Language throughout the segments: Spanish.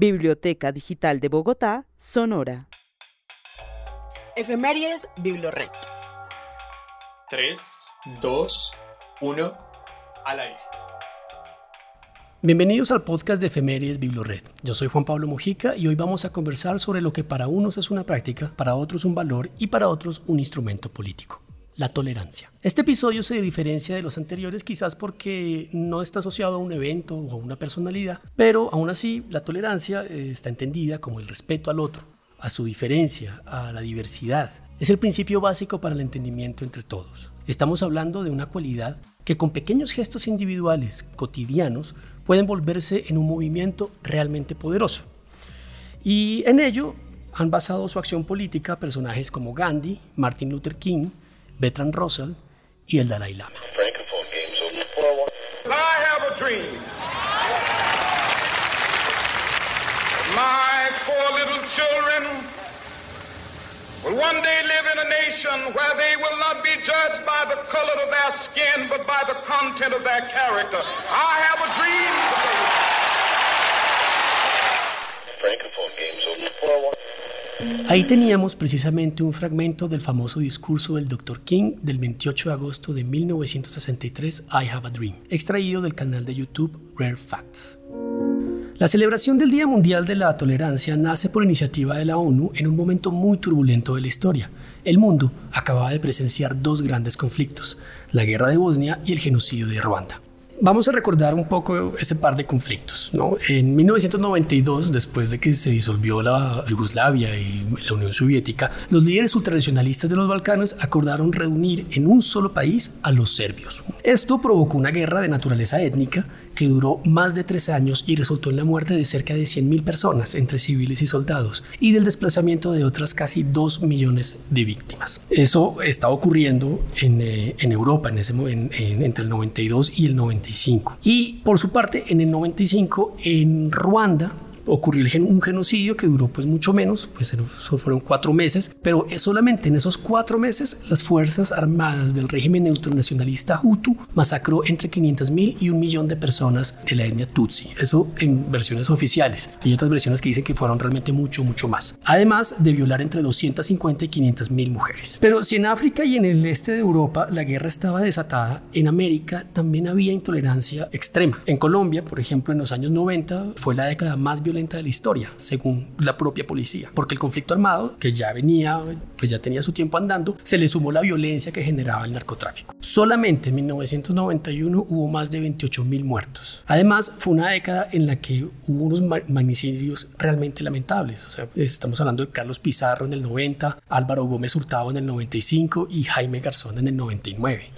Biblioteca Digital de Bogotá, Sonora. Efemérides Biblored. 3, 2, 1, al aire. Bienvenidos al podcast de Efemérides Biblored. Yo soy Juan Pablo Mujica y hoy vamos a conversar sobre lo que para unos es una práctica, para otros un valor y para otros un instrumento político la tolerancia. Este episodio se diferencia de los anteriores quizás porque no está asociado a un evento o a una personalidad, pero aún así la tolerancia eh, está entendida como el respeto al otro, a su diferencia, a la diversidad. Es el principio básico para el entendimiento entre todos. Estamos hablando de una cualidad que con pequeños gestos individuales cotidianos pueden volverse en un movimiento realmente poderoso. Y en ello han basado su acción política personajes como Gandhi, Martin Luther King, Bertrand Russell y el Dalai Lama. I have a dream. My four little children will one day live in a nation where they will not be judged by the color of their skin, but by the content of their character. I have a dream. Francophone games over. Ahí teníamos precisamente un fragmento del famoso discurso del Dr. King del 28 de agosto de 1963, I Have a Dream, extraído del canal de YouTube Rare Facts. La celebración del Día Mundial de la Tolerancia nace por iniciativa de la ONU en un momento muy turbulento de la historia. El mundo acababa de presenciar dos grandes conflictos, la guerra de Bosnia y el genocidio de Ruanda. Vamos a recordar un poco ese par de conflictos. ¿no? En 1992, después de que se disolvió la Yugoslavia y la Unión Soviética, los líderes ultranacionalistas de los Balcanes acordaron reunir en un solo país a los serbios. Esto provocó una guerra de naturaleza étnica que duró más de tres años y resultó en la muerte de cerca de 100.000 personas, entre civiles y soldados, y del desplazamiento de otras casi 2 millones de víctimas. Eso está ocurriendo en, eh, Europa en ese, en, entre el 92 y el 95. Y por su parte, en el 95, en Ruanda, ocurrió un genocidio que duró pues mucho menos, pues fueron cuatro meses, pero solamente en esos cuatro meses las Fuerzas Armadas del régimen ultranacionalista Hutu masacró entre 500 mil y un millón de personas de la etnia Tutsi. Eso en versiones oficiales. Hay otras versiones que dicen que fueron realmente mucho, mucho más. Además de violar entre 250 y 500 mil mujeres. Pero si en África y en el este de Europa la guerra estaba desatada, en América también había intolerancia extrema. En Colombia, por ejemplo, en los años 90 fue la década más violenta de la historia, según la propia policía, porque el conflicto armado, que ya venía, pues ya tenía su tiempo andando, se le sumó la violencia que generaba el narcotráfico. Solamente en 1991 hubo más de 28 mil muertos. Además, fue una década en la que hubo unos magnicidios realmente lamentables. O sea, estamos hablando de Carlos Pizarro en el 90, Álvaro Gómez Hurtado en el 95 y Jaime Garzón en el 99.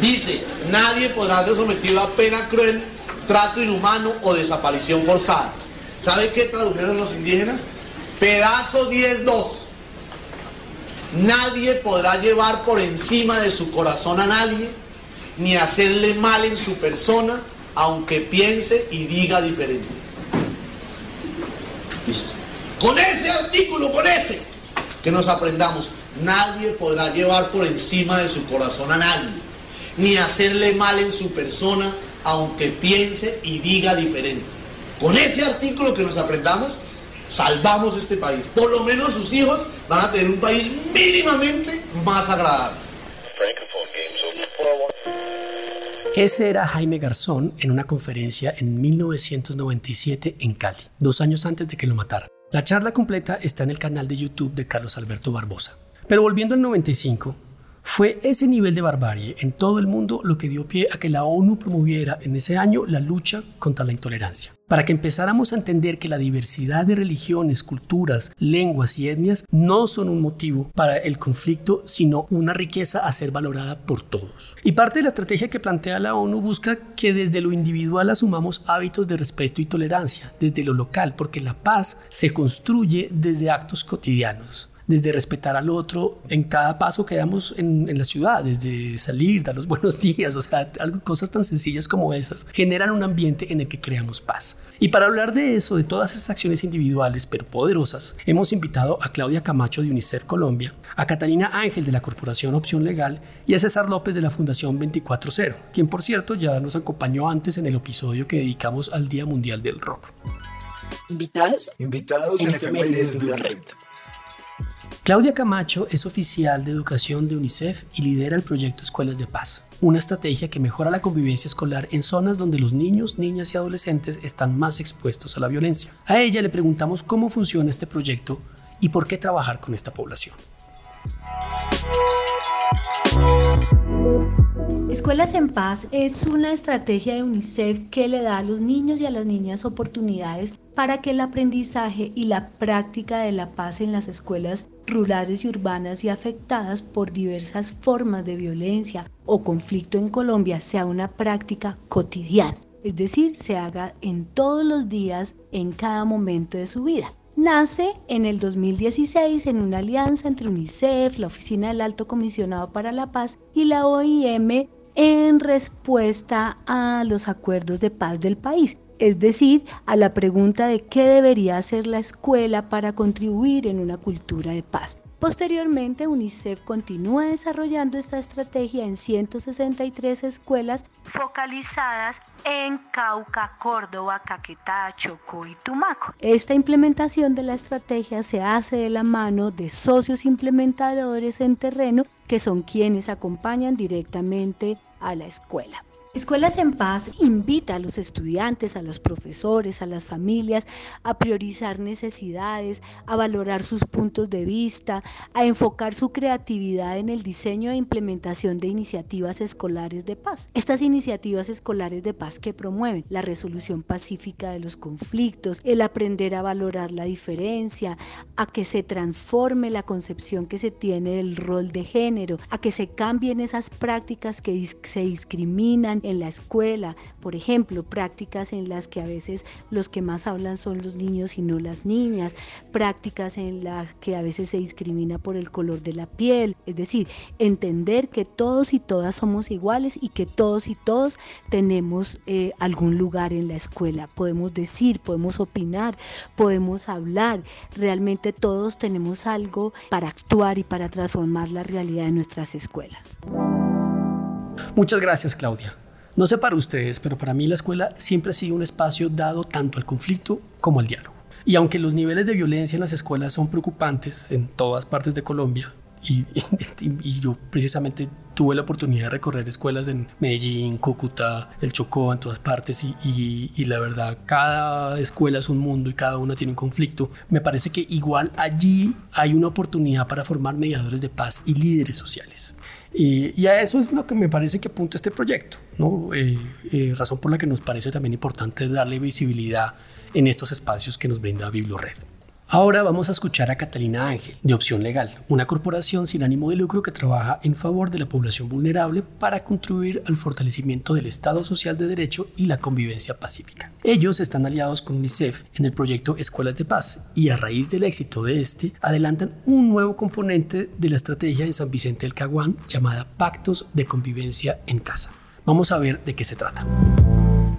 Dice, nadie podrá ser sometido a pena cruel trato inhumano o desaparición forzada. ¿Sabe qué tradujeron los indígenas? Pedazo 10.2. Nadie podrá llevar por encima de su corazón a nadie, ni hacerle mal en su persona, aunque piense y diga diferente. Listo. Con ese artículo, con ese, que nos aprendamos, nadie podrá llevar por encima de su corazón a nadie, ni hacerle mal en su persona, aunque piense y diga diferente. Con ese artículo que nos aprendamos, salvamos este país. Por lo menos sus hijos van a tener un país mínimamente más agradable. Ese era Jaime Garzón en una conferencia en 1997 en Cali, dos años antes de que lo mataran. La charla completa está en el canal de YouTube de Carlos Alberto Barbosa. Pero volviendo al 95, fue ese nivel de barbarie en todo el mundo lo que dio pie a que la ONU promoviera en ese año la lucha contra la intolerancia. Para que empezáramos a entender que la diversidad de religiones, culturas, lenguas y etnias no son un motivo para el conflicto, sino una riqueza a ser valorada por todos. Y parte de la estrategia que plantea la ONU busca que desde lo individual asumamos hábitos de respeto y tolerancia, desde lo local, porque la paz se construye desde actos cotidianos desde respetar al otro en cada paso que damos en, la ciudad, desde salir, dar los buenos días, o sea, algo, cosas tan sencillas como esas, generan un ambiente en el que creamos paz. Y para hablar de eso, de todas esas acciones individuales pero poderosas, hemos invitado a Claudia Camacho de UNICEF Colombia, a Catalina Ángel de la Corporación Opción Legal y a César López de la Fundación 240, quien por cierto ya nos acompañó antes en el episodio que dedicamos al Día Mundial del Rock. Invitados. Invitados en, en Red. Claudia Camacho es oficial de educación de UNICEF y lidera el proyecto Escuelas de Paz, una estrategia que mejora la convivencia escolar en zonas donde los niños, niñas y adolescentes están más expuestos a la violencia. A ella le preguntamos cómo funciona este proyecto y por qué trabajar con esta población. Escuelas en Paz es una estrategia de UNICEF que le da a los niños y a las niñas oportunidades para que el aprendizaje y la práctica de la paz en las escuelas rurales y urbanas y afectadas por diversas formas de violencia o conflicto en Colombia sea una práctica cotidiana, es decir, se haga en todos los días, en cada momento de su vida nace en el 2016 en una alianza entre UNICEF, la Oficina del Alto Comisionado para la Paz y la OIM en respuesta a los acuerdos de paz del país, es decir, a la pregunta de qué debería hacer la escuela para contribuir en una cultura de paz. Posteriormente, UNICEF continúa desarrollando esta estrategia en 163 escuelas focalizadas en Cauca, Córdoba, Caquetá, Chocó y Tumaco. Esta implementación de la estrategia se hace de la mano de socios implementadores en terreno que son quienes acompañan directamente a la escuela. Escuelas en Paz invita a los estudiantes, a los profesores, a las familias a priorizar necesidades, a valorar sus puntos de vista, a enfocar su creatividad en el diseño e implementación de iniciativas escolares de paz. Estas iniciativas escolares de paz que promueven la resolución pacífica de los conflictos, el aprender a valorar la diferencia, a que se transforme la concepción que se tiene del rol de género, a que se cambien esas prácticas que se discriminan en la escuela, por ejemplo, prácticas en las que a veces los que más hablan son los niños y no las niñas, prácticas en las que a veces se discrimina por el color de la piel, es decir, entender que todos y todas somos iguales y que todos y todos tenemos eh, algún lugar en la escuela, podemos decir, podemos opinar, podemos hablar, realmente todos tenemos algo para actuar y para transformar la realidad de nuestras escuelas. Muchas gracias, Claudia. No sé para ustedes, pero para mí la escuela siempre ha sido un espacio dado tanto al conflicto como al diálogo. Y aunque los niveles de violencia en las escuelas son preocupantes en todas partes de Colombia, y, yo precisamente tuve la oportunidad de recorrer escuelas en Medellín, Cúcuta, el Chocó, en todas partes y, y, la verdad cada escuela es un mundo y cada una tiene un conflicto. Me parece que igual allí hay una oportunidad para formar mediadores de paz y líderes sociales. Y, a eso es lo que me parece que apunta este proyecto, ¿no? Eh, eh, razón por la que nos parece también importante darle visibilidad en estos espacios que nos brinda BiblioRed. Ahora vamos a escuchar a Catalina Ángel, de Opción Legal, una corporación sin ánimo de lucro que trabaja en favor de la población vulnerable para contribuir al fortalecimiento del Estado Social de Derecho y la convivencia pacífica. Ellos están aliados con UNICEF en el proyecto Escuelas de Paz y a raíz del éxito de este adelantan un nuevo componente de la estrategia en San Vicente del Caguán llamada Pactos de Convivencia en Casa. Vamos a ver de qué se trata.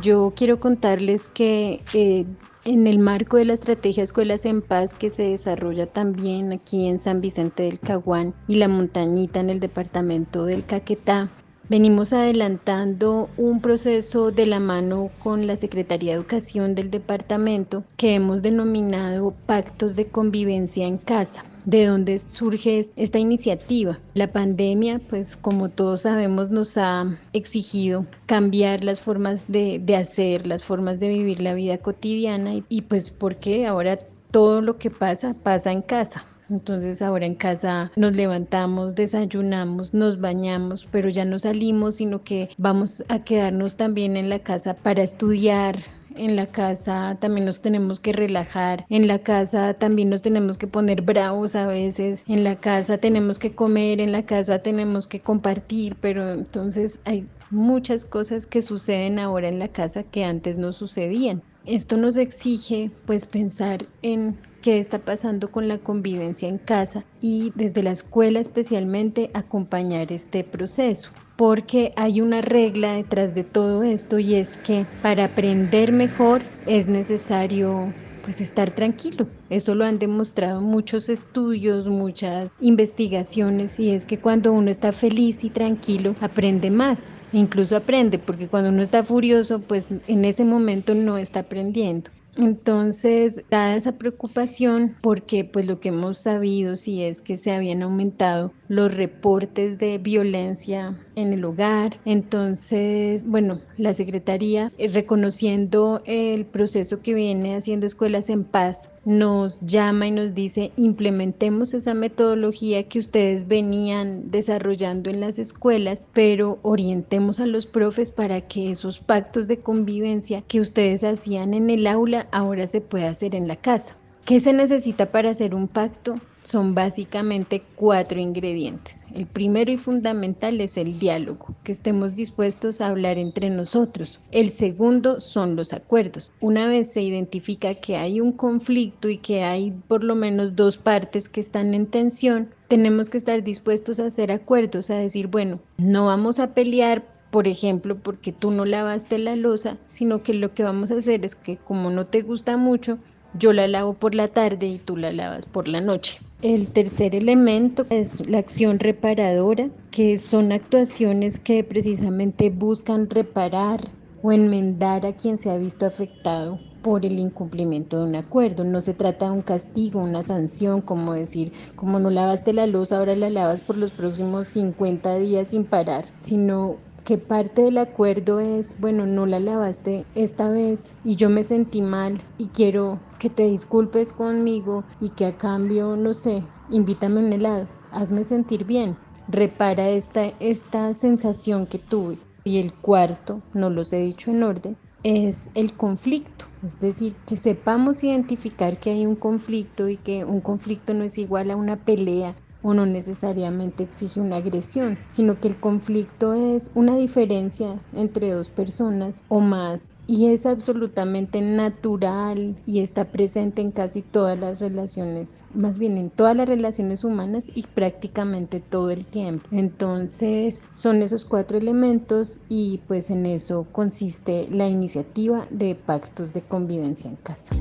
Yo quiero contarles que eh, en el marco de la estrategia Escuelas en Paz que se desarrolla también aquí en San Vicente del Caguán y la montañita en el departamento del Caquetá, venimos adelantando un proceso de la mano con la Secretaría de Educación del departamento que hemos denominado Pactos de Convivencia en Casa de dónde surge esta iniciativa. La pandemia, pues como todos sabemos, nos ha exigido cambiar las formas de, hacer, las formas de vivir la vida cotidiana y, y pues porque ahora todo lo que pasa pasa en casa. Entonces ahora en casa nos levantamos, desayunamos, nos bañamos, pero ya no salimos, sino que vamos a quedarnos también en la casa para estudiar, en la casa también nos tenemos que relajar, en la casa también nos tenemos que poner bravos a veces, en la casa tenemos que comer, en la casa tenemos que compartir, pero entonces hay muchas cosas que suceden ahora en la casa que antes no sucedían. Esto nos exige pues pensar en qué está pasando con la convivencia en casa y desde la escuela especialmente acompañar este proceso porque hay una regla detrás de todo esto y es que para aprender mejor es necesario pues estar tranquilo. Eso lo han demostrado muchos estudios, muchas investigaciones y es que cuando uno está feliz y tranquilo aprende más. Incluso aprende porque cuando uno está furioso pues en ese momento no está aprendiendo. Entonces, dada esa preocupación, porque pues lo que hemos sabido sí es que se habían aumentado los reportes de violencia en el hogar. Entonces, bueno, la Secretaría, eh, reconociendo el proceso que viene haciendo Escuelas en Paz, nos llama y nos dice, implementemos esa metodología que ustedes venían desarrollando en las escuelas, pero orientemos a los profes para que esos pactos de convivencia que ustedes hacían en el aula ahora se pueda hacer en la casa. ¿Qué se necesita para hacer un pacto? son básicamente cuatro ingredientes. El primero y fundamental es el diálogo, que estemos dispuestos a hablar entre nosotros. El segundo son los acuerdos. Una vez se identifica que hay un conflicto y que hay por lo menos dos partes que están en tensión, tenemos que estar dispuestos a hacer acuerdos, a decir, bueno, no vamos a pelear por ejemplo, porque tú no lavaste la losa, sino que lo que vamos a hacer es que como no te gusta mucho, yo la lavo por la tarde y tú la lavas por la noche. El tercer elemento es la acción reparadora, que son actuaciones que precisamente buscan reparar o enmendar a quien se ha visto afectado por el incumplimiento de un acuerdo. No se trata de un castigo, una sanción, como decir, como no lavaste la luz, ahora la lavas por los próximos 50 días sin parar, sino que parte del acuerdo es, bueno, no la lavaste esta vez y yo me sentí mal y quiero que te disculpes conmigo y que a cambio, no sé, invítame un helado, hazme sentir bien, repara esta, esta sensación que tuve. Y el cuarto, no los he dicho en orden, es el conflicto. Es decir, que sepamos identificar que hay un conflicto y que un conflicto no es igual a una pelea o no necesariamente exige una agresión, sino que el conflicto es una diferencia entre dos personas o más y es absolutamente natural y está presente en casi todas las relaciones, más bien en todas las relaciones humanas y prácticamente todo el tiempo. Entonces son esos cuatro elementos y pues en eso consiste la iniciativa de pactos de convivencia en casa.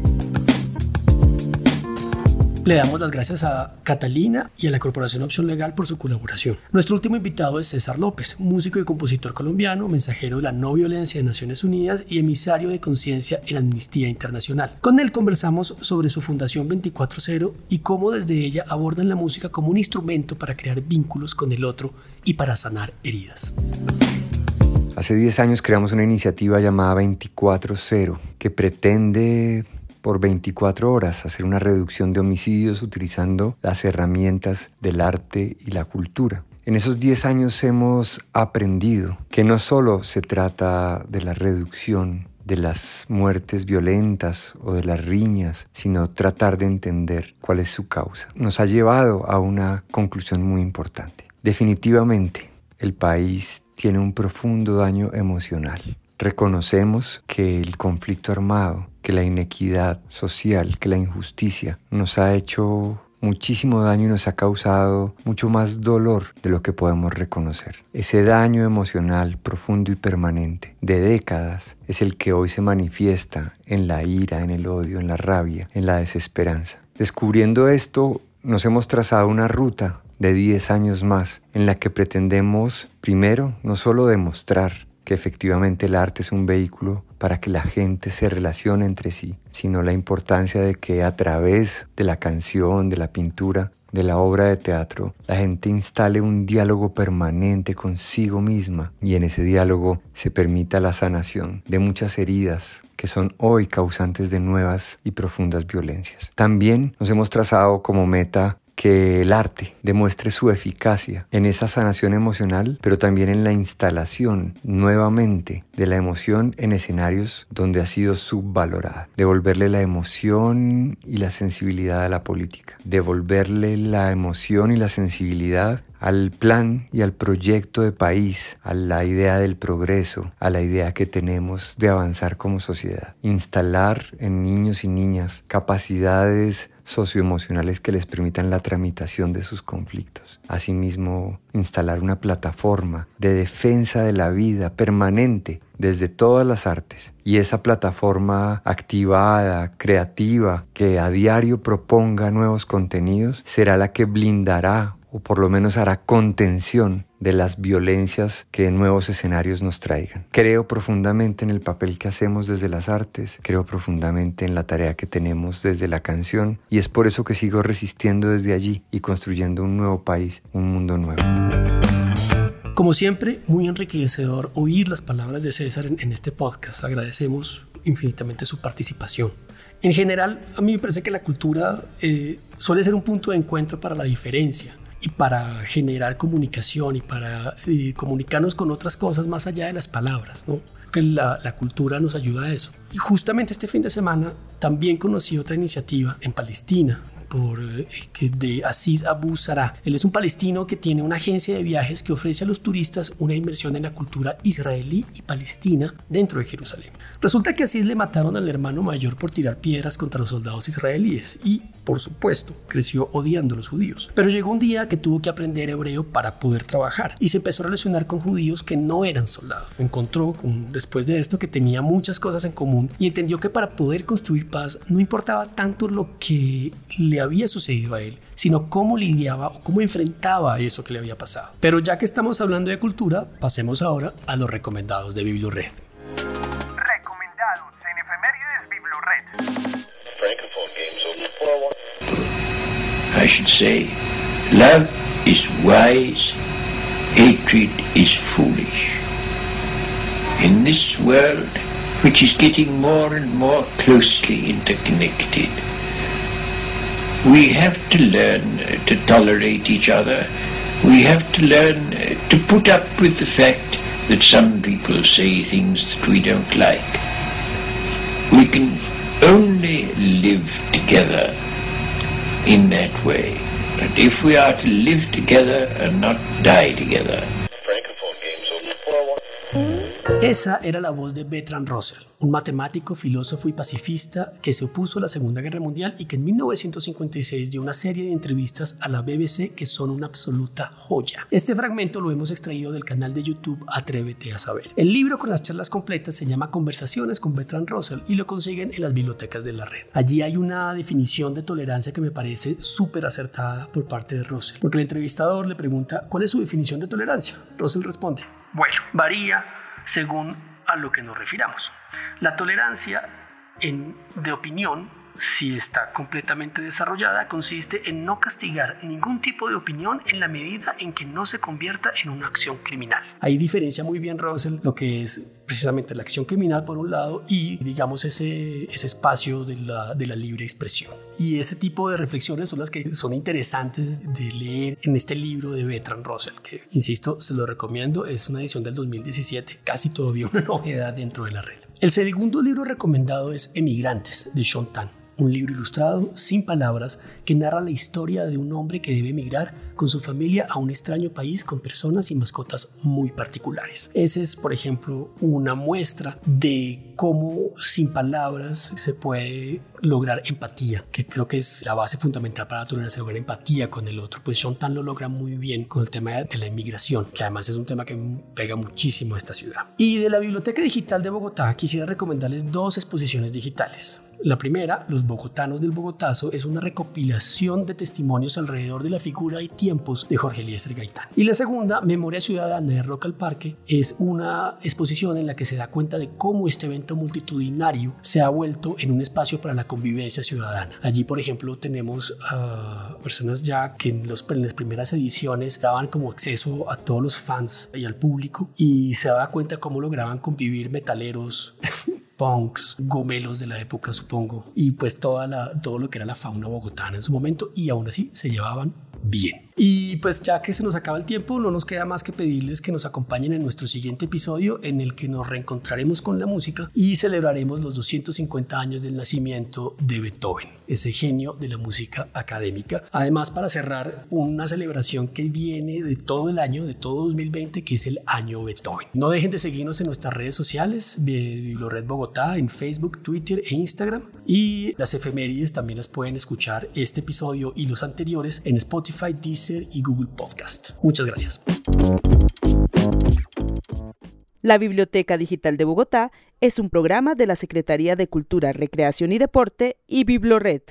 Le damos las gracias a Catalina y a la Corporación Opción Legal por su colaboración. Nuestro último invitado es César López, músico y compositor colombiano, mensajero de la no violencia de Naciones Unidas y emisario de conciencia en Amnistía Internacional. Con él conversamos sobre su fundación 24-0 y cómo desde ella abordan la música como un instrumento para crear vínculos con el otro y para sanar heridas. Hace 10 años creamos una iniciativa llamada 24-0 que pretende por 24 horas, hacer una reducción de homicidios utilizando las herramientas del arte y la cultura. En esos 10 años hemos aprendido que no solo se trata de la reducción de las muertes violentas o de las riñas, sino tratar de entender cuál es su causa. Nos ha llevado a una conclusión muy importante. Definitivamente, el país tiene un profundo daño emocional. Reconocemos que el conflicto armado que la inequidad social, que la injusticia nos ha hecho muchísimo daño y nos ha causado mucho más dolor de lo que podemos reconocer. Ese daño emocional profundo y permanente de décadas es el que hoy se manifiesta en la ira, en el odio, en la rabia, en la desesperanza. Descubriendo esto, nos hemos trazado una ruta de 10 años más en la que pretendemos primero no solo demostrar que efectivamente el arte es un vehículo para que la gente se relacione entre sí, sino la importancia de que a través de la canción, de la pintura, de la obra de teatro, la gente instale un diálogo permanente consigo misma y en ese diálogo se permita la sanación de muchas heridas que son hoy causantes de nuevas y profundas violencias. También nos hemos trazado como meta que el arte demuestre su eficacia en esa sanación emocional, pero también en la instalación nuevamente de la emoción en escenarios donde ha sido subvalorada. Devolverle la emoción y la sensibilidad a la política. Devolverle la emoción y la sensibilidad al plan y al proyecto de país, a la idea del progreso, a la idea que tenemos de avanzar como sociedad. Instalar en niños y niñas capacidades socioemocionales que les permitan la tramitación de sus conflictos. Asimismo, instalar una plataforma de defensa de la vida permanente desde todas las artes. Y esa plataforma activada, creativa, que a diario proponga nuevos contenidos, será la que blindará o por lo menos hará contención de las violencias que nuevos escenarios nos traigan. Creo profundamente en el papel que hacemos desde las artes, creo profundamente en la tarea que tenemos desde la canción y es por eso que sigo resistiendo desde allí y construyendo un nuevo país, un mundo nuevo. Como siempre, muy enriquecedor oír las palabras de César en, este podcast. Agradecemos infinitamente su participación. En general, a mí me parece que la cultura eh, suele ser un punto de encuentro para la diferencia y para generar comunicación y para eh, comunicarnos con otras cosas más allá de las palabras, ¿no? Que la, la, cultura nos ayuda a eso. Y justamente este fin de semana también conocí otra iniciativa en Palestina, por, eh, de Aziz Abu. Él es un palestino que tiene una agencia de viajes que ofrece a los turistas una inmersión en la cultura israelí y palestina dentro de Jerusalén. Resulta que Aziz le mataron al hermano mayor por tirar piedras contra los soldados israelíes y, por supuesto, creció odiando a los judíos. Pero llegó un día que tuvo que aprender hebreo para poder trabajar y se empezó a relacionar con judíos que no eran soldados. Encontró después de esto que tenía muchas cosas en común y entendió que para poder construir paz no importaba tanto lo que le había sucedido a él, sino cómo lidiaba o cómo enfrentaba eso que le había pasado. Pero ya que estamos hablando de cultura, pasemos ahora a los recomendados de BiblioRed. Should say, love is wise, hatred is foolish. In this world, which is getting more and more closely interconnected, we have to learn to tolerate each other. We have to learn to put up with the fact that some people say things that we don't like. We can only live together in that way. But if we are to live together and not die together, Esa era la voz de Bertrand Russell, un matemático, filósofo y pacifista que se opuso a la Segunda Guerra Mundial y que en 1956 dio una serie de entrevistas a la BBC que son una absoluta joya. Este fragmento lo hemos extraído del canal de YouTube Atrévete a saber. El libro con las charlas completas se llama Conversaciones con Bertrand Russell y lo consiguen en las bibliotecas de la red. Allí hay una definición de tolerancia que me parece súper acertada por parte de Russell, porque el entrevistador le pregunta ¿cuál es su definición de tolerancia? Russell responde, bueno, varía según a lo que nos refiramos. La tolerancia de opinión, si está completamente desarrollada, consiste en no castigar ningún tipo de opinión en la medida en que no se convierta en una acción criminal. Ahí diferencia muy bien Russell lo que es precisamente la acción criminal por un lado y digamos ese, ese espacio de la, de la libre expresión. Y ese tipo de reflexiones son las que son interesantes de leer en este libro de Bertrand Russell, que insisto, se lo recomiendo, es una edición del 2017, casi todavía una novedad dentro de la red. El segundo libro recomendado es Emigrantes de Sean Tan un libro ilustrado, sin palabras, que narra la historia de un hombre que debe emigrar con su familia a un extraño país con personas y mascotas muy particulares. Ese es, por ejemplo, una muestra de cómo sin palabras se puede lograr empatía, que creo que es la base fundamental para tolerancia, lograr empatía con el otro. Pues Tan lo logra muy bien con el tema de la inmigración, que además es un tema que pega muchísimo a esta ciudad. Y de la Biblioteca Digital de Bogotá quisiera recomendarles dos exposiciones digitales. La primera, Los Bogotanos del Bogotazo, es una recopilación de testimonios alrededor de la figura y tiempos de Jorge Eliezer Gaitán. Y la segunda, Memoria Ciudadana de Roca al Parque, es una exposición en la que se da cuenta de cómo este evento multitudinario se ha vuelto en un espacio para la convivencia ciudadana. Allí, por ejemplo, tenemos a personas ya que en, los, en las primeras ediciones daban como acceso a todos los fans y al público y se daba cuenta cómo lograban convivir metaleros punks, gomelos de la época, supongo, y pues toda la, todo lo que era la fauna bogotana en su momento, y aún así se llevaban bien. Y pues ya que se nos acaba el tiempo, no nos queda más que pedirles que nos acompañen en nuestro siguiente episodio en el que nos reencontraremos con la música y celebraremos los 250 años del nacimiento de Beethoven, ese genio de la música académica. Además, para cerrar, una celebración que viene de todo el año, de todo 2020, que es el año Beethoven. No dejen de seguirnos en nuestras redes sociales, Biblored Bogotá, en Facebook, Twitter e Instagram. Y las efemérides también las pueden escuchar este episodio y los anteriores en Spotify, Y Google Podcast. Muchas gracias. La Biblioteca Digital de Bogotá es un programa de la Secretaría de Cultura, Recreación y Deporte y Biblored.